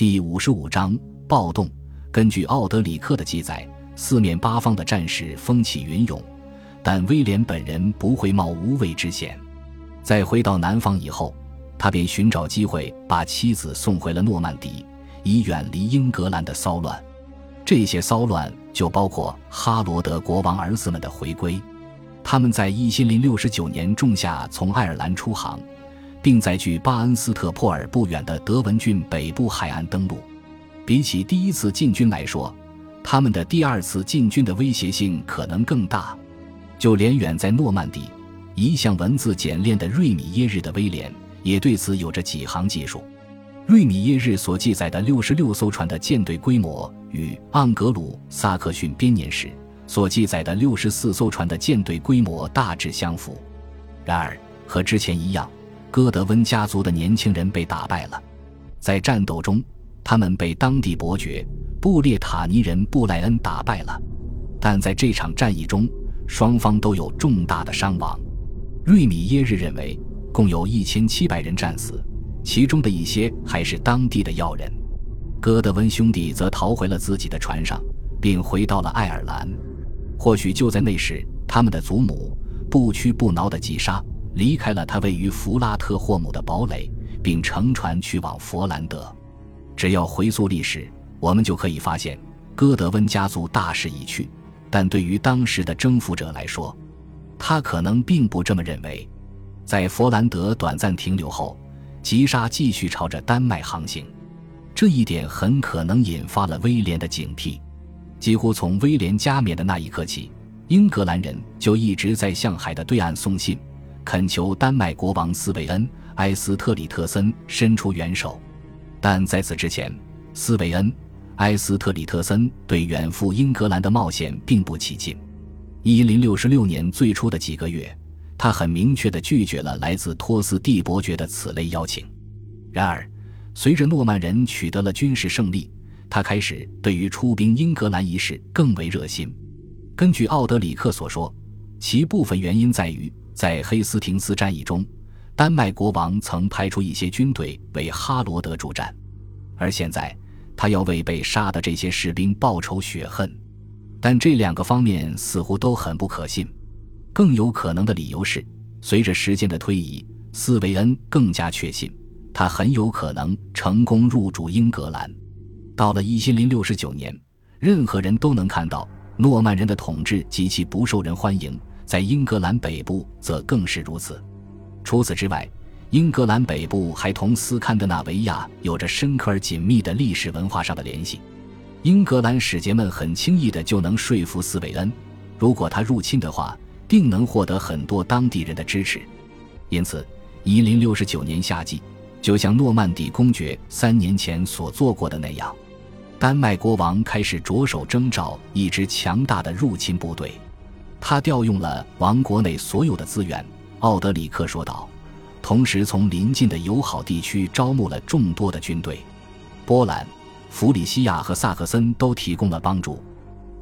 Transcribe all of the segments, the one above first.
第五十五章暴动。根据奥德里克的记载，四面八方的战士风起云涌，但威廉本人不会冒无谓之险。在回到南方以后，他便寻找机会把妻子送回了诺曼底，以远离英格兰的骚乱。这些骚乱就包括哈罗德国王儿子们的回归。他们在一千零六十九年仲夏从爱尔兰出航，并在距巴恩斯特珀尔不远的德文郡北部海岸登陆。比起第一次进军来说，他们的第二次进军的威胁性可能更大。就连远在诺曼底、一向文字简练的瑞米耶日的威廉，也对此有着几行记述。瑞米耶日所记载的六十六艘船的舰队规模，与盎格鲁撒克逊编年史所记载的六十四艘船的舰队规模大致相符。然而，和之前一样，戈德温家族的年轻人被打败了，在战斗中。他们被当地伯爵布列塔尼人布莱恩打败了，但在这场战役中，双方都有重大的伤亡。瑞米耶日认为，共有一千七百人战死，其中的一些还是当地的要人。戈德温兄弟则逃回了自己的船上，并回到了爱尔兰。或许就在那时，他们的祖母不屈不挠的击杀离开了他位于弗拉特霍姆的堡垒，并乘船去往佛兰德。只要回溯历史，我们就可以发现，戈德温家族大势已去。但对于当时的征服者来说，他可能并不这么认为。在佛兰德短暂停留后，吉沙继续朝着丹麦航行，这一点很可能引发了威廉的警惕。几乎从威廉加冕的那一刻起，英格兰人就一直在向海的对岸送信，恳求丹麦国王斯韦恩·埃斯特里特森伸出援手。但在此之前，斯韦恩·埃斯特里特森对远赴英格兰的冒险并不起劲。一零六六年最初的几个月，他很明确地拒绝了来自托斯蒂伯爵的此类邀请。然而，随着诺曼人取得了军事胜利，他开始对于出兵英格兰一事更为热心。根据奥德里克所说，其部分原因在于在黑斯廷斯战役中。丹麦国王曾派出一些军队为哈罗德助战，而现在他要为被杀的这些士兵报仇雪恨，但这两个方面似乎都很不可信。更有可能的理由是，随着时间的推移，斯维恩更加确信他很有可能成功入主英格兰。到了一千零六十九年，任何人都能看到诺曼人的统治极其不受人欢迎，在英格兰北部则更是如此。除此之外，英格兰北部还同斯堪的纳维亚有着深刻而紧密的历史文化上的联系。英格兰使节们很轻易的就能说服斯韦恩，如果他入侵的话，定能获得很多当地人的支持。因此，一零六九年夏季，就像诺曼底公爵三年前所做过的那样，丹麦国王开始着手征召一支强大的入侵部队。他调用了王国内所有的资源。奥德里克说道，同时从邻近的友好地区招募了众多的军队，波兰、弗里西亚和萨克森都提供了帮助。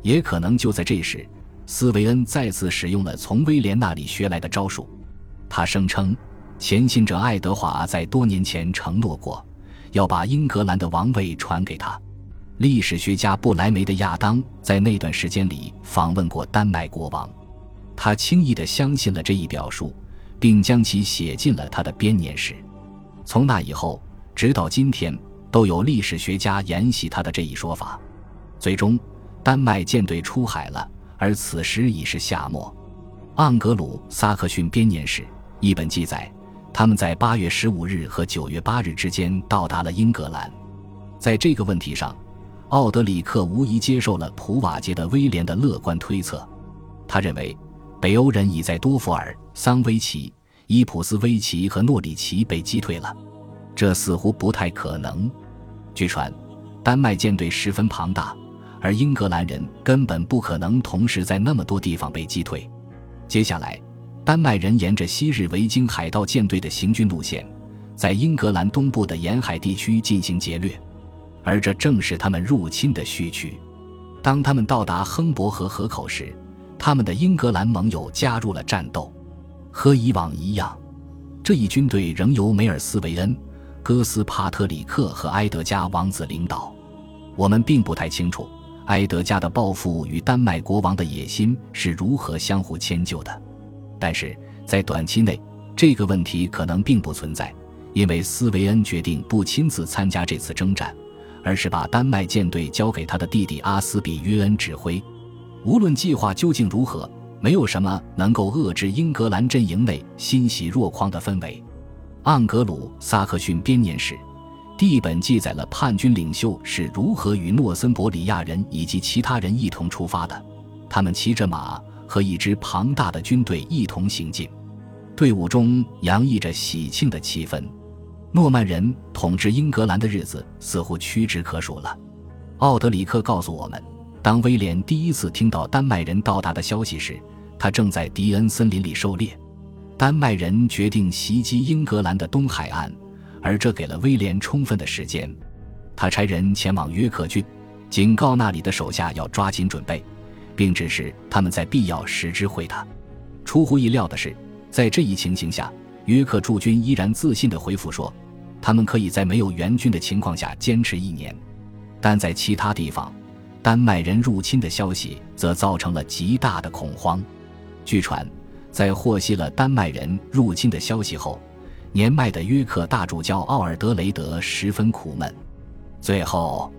也可能就在这时，斯维恩再次使用了从威廉那里学来的招数。他声称，前信者爱德华在多年前承诺过，要把英格兰的王位传给他。历史学家布莱梅的亚当在那段时间里访问过丹麦国王，他轻易地相信了这一表述。并将其写进了他的编年史。从那以后，直到今天，都有历史学家沿袭他的这一说法。最终，丹麦舰队出海了，而此时已是夏末。盎格鲁撒克逊编年史一本记载，他们在八月十五日和九月八日之间到达了英格兰。在这个问题上，奥德里克无疑接受了普瓦捷的威廉的乐观推测。他认为。北欧人已在多弗尔、桑威奇、伊普斯威奇和诺里奇被击退了，这似乎不太可能。据传，丹麦舰队十分庞大，而英格兰人根本不可能同时在那么多地方被击退。接下来，丹麦人沿着昔日维京海盗舰队的行军路线，在英格兰东部的沿海地区进行劫掠，而这正是他们入侵的序曲。当他们到达亨伯河河口时，他们的英格兰盟友加入了战斗，和以往一样，这一军队仍由梅尔斯维恩、哥斯帕特里克和埃德加王子领导。我们并不太清楚埃德加的抱负与丹麦国王的野心是如何相互迁就的，但是在短期内，这个问题可能并不存在，因为斯维恩决定不亲自参加这次征战，而是把丹麦舰队交给他的弟弟阿斯比约恩指挥。无论计划究竟如何，没有什么能够遏制英格兰阵营内欣喜若狂的氛围。盎格鲁撒克逊编年史。第一本记载了叛军领袖是如何与诺森伯里亚人以及其他人一同出发的。他们骑着马和一支庞大的军队一同行进，队伍中洋溢着喜庆的气氛。诺曼人统治英格兰的日子似乎屈指可数了。奥德里克告诉我们，当威廉第一次听到丹麦人到达的消息时，他正在迪恩森林里狩猎。丹麦人决定袭击英格兰的东海岸。而这给了威廉充分的时间，他差人前往约克郡，警告那里的手下要抓紧准备，并指示他们在必要时知会他。出乎意料的是，在这一情形下，约克驻军依然自信地回复说，他们可以在没有援军的情况下坚持一年。但在其他地方，丹麦人入侵的消息则造成了极大的恐慌。据传，在获悉了丹麦人入侵的消息后，年迈的约克大主教奥尔德雷德十分苦闷，最后，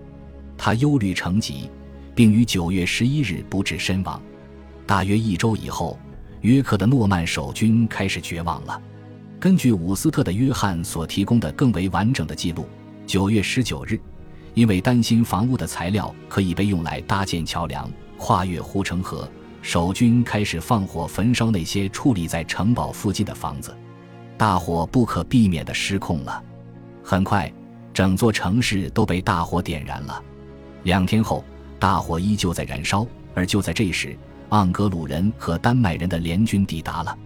他忧虑成疾，并于九月十一日不治身亡。大约一周以后，约克的诺曼守军开始绝望了。根据伍斯特的约翰所提供的更为完整的记录，九月十九日，因为担心房屋的材料可以被用来搭建桥梁、跨越护城河，守军开始放火焚烧那些矗立在城堡附近的房子。大火不可避免地失控了，很快，整座城市都被大火点燃了。两天后，大火依旧在燃烧，而就在这时，盎格鲁人和丹麦人的联军抵达了。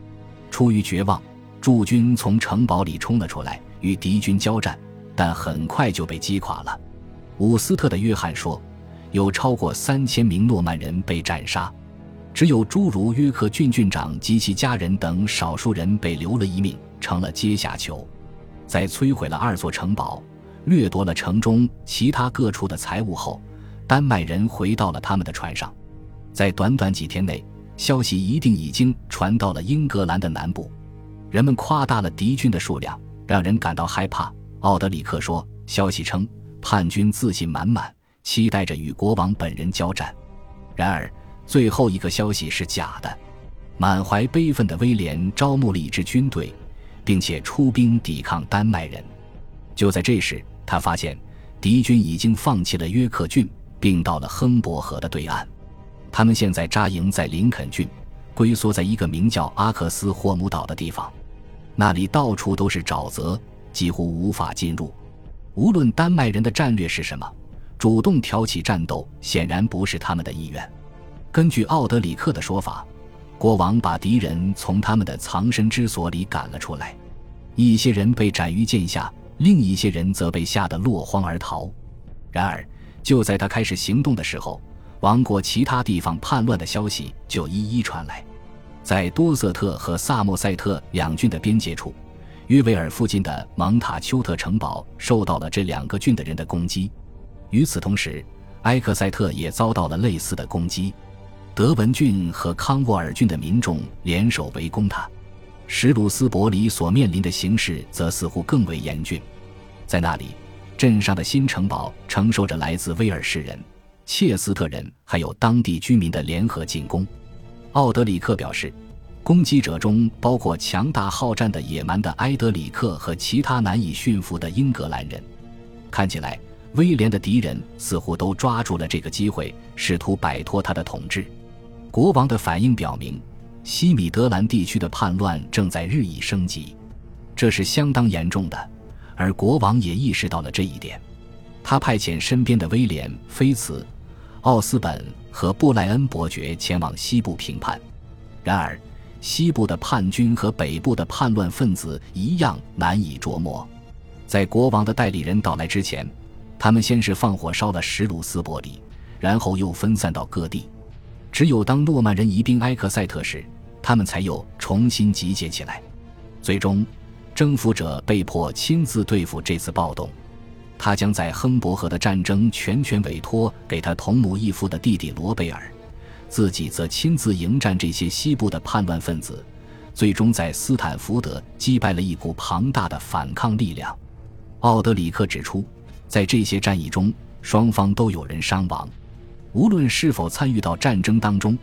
出于绝望，驻军从城堡里冲了出来，与敌军交战，但很快就被击垮了。伍斯特的约翰说，有超过三千名诺曼人被斩杀，只有诸如约克郡郡长及其家人等少数人被留了一命。成了阶下囚，在摧毁了二座城堡、掠夺了城中其他各处的财物后，丹麦人回到了他们的船上。在短短几天内，消息一定已经传到了英格兰的南部。人们夸大了敌军的数量，让人感到害怕。奥德里克说：“消息称，叛军自信满满，期待着与国王本人交战。然而，最后一个消息是假的。满怀悲愤的威廉招募了一支军队。”并且出兵抵抗丹麦人。就在这时，他发现敌军已经放弃了约克郡，并到了亨伯河的对岸。他们现在扎营在林肯郡，龟缩在一个名叫阿克斯霍姆岛的地方。那里到处都是沼泽，几乎无法进入。无论丹麦人的战略是什么，主动挑起战斗显然不是他们的意愿。根据奥德里克的说法。国王把敌人从他们的藏身之所里赶了出来，一些人被斩于剑下，另一些人则被吓得落荒而逃。然而，就在他开始行动的时候，王国其他地方叛乱的消息就一一传来。在多瑟特和萨默塞特两郡的边界处，约维尔附近的蒙塔丘特城堡受到了这两个郡的人的攻击。与此同时，埃克塞特也遭到了类似的攻击。德文郡和康沃尔郡的民众联手围攻他，史鲁斯伯里所面临的形势则似乎更为严峻。在那里，镇上的新城堡承受着来自威尔士人、切斯特人还有当地居民的联合进攻。奥德里克表示，攻击者中包括强大好战的野蛮的埃德里克和其他难以驯服的英格兰人。看起来，威廉的敌人似乎都抓住了这个机会，试图摆脱他的统治。国王的反应表明，西米德兰地区的叛乱正在日益升级，这是相当严重的。而国王也意识到了这一点，他派遣身边的威廉·菲茨、奥斯本和布莱恩伯爵前往西部平叛。然而，西部的叛军和北部的叛乱分子一样难以捉摸。在国王的代理人到来之前，他们先是放火烧了史鲁斯伯里，然后又分散到各地。只有当诺曼人移兵埃克塞特时，他们才又重新集结起来。最终，征服者被迫亲自对付这次暴动。他将在亨伯河的战争全权委托给他同母异父的弟弟罗贝尔，自己则亲自迎战这些西部的叛乱分子，最终在斯坦福德击败了一股庞大的反抗力量。奥德里克指出，在这些战役中，双方都有人伤亡。无论是否参与到战争当中，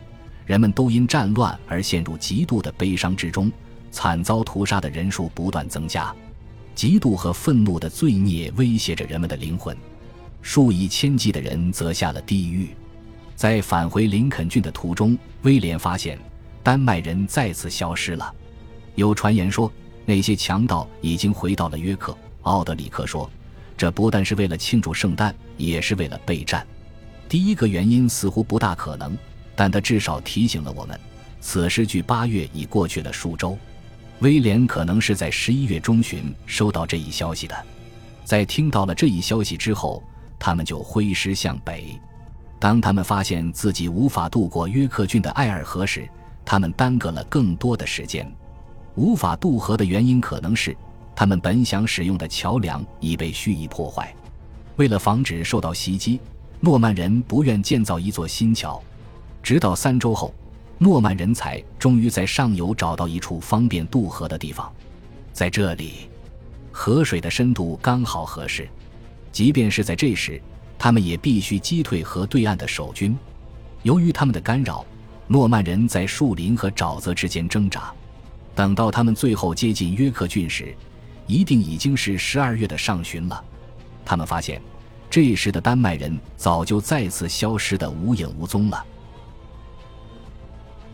人们都因战乱而陷入极度的悲伤之中，惨遭屠杀的人数不断增加。嫉妒和愤怒的罪孽威胁着人们的灵魂，数以千计的人则下了地狱。在返回林肯郡的途中，威廉发现丹麦人再次消失了。有传言说，那些强盗已经回到了约克。奥德里克说，这不但是为了庆祝圣诞，也是为了备战。第一个原因似乎不大可能，但他至少提醒了我们，此时距八月已过去了数周。威廉可能是在十一月中旬收到这一消息的，在听到了这一消息之后，他们就挥师向北。当他们发现自己无法渡过约克郡的艾尔河时，他们耽搁了更多的时间。无法渡河的原因可能是，他们本想使用的桥梁已被蓄意破坏。为了防止受到袭击，诺曼人不愿建造一座新桥。直到三周后。诺曼人才终于在上游找到一处方便渡河的地方，在这里，河水的深度刚好合适。即便是在这时，他们也必须击退河对岸的守军。由于他们的干扰，诺曼人在树林和沼泽之间挣扎。等到他们最后接近约克郡时，一定已经是十二月的上旬了。他们发现，这时的丹麦人早就再次消失得无影无踪了。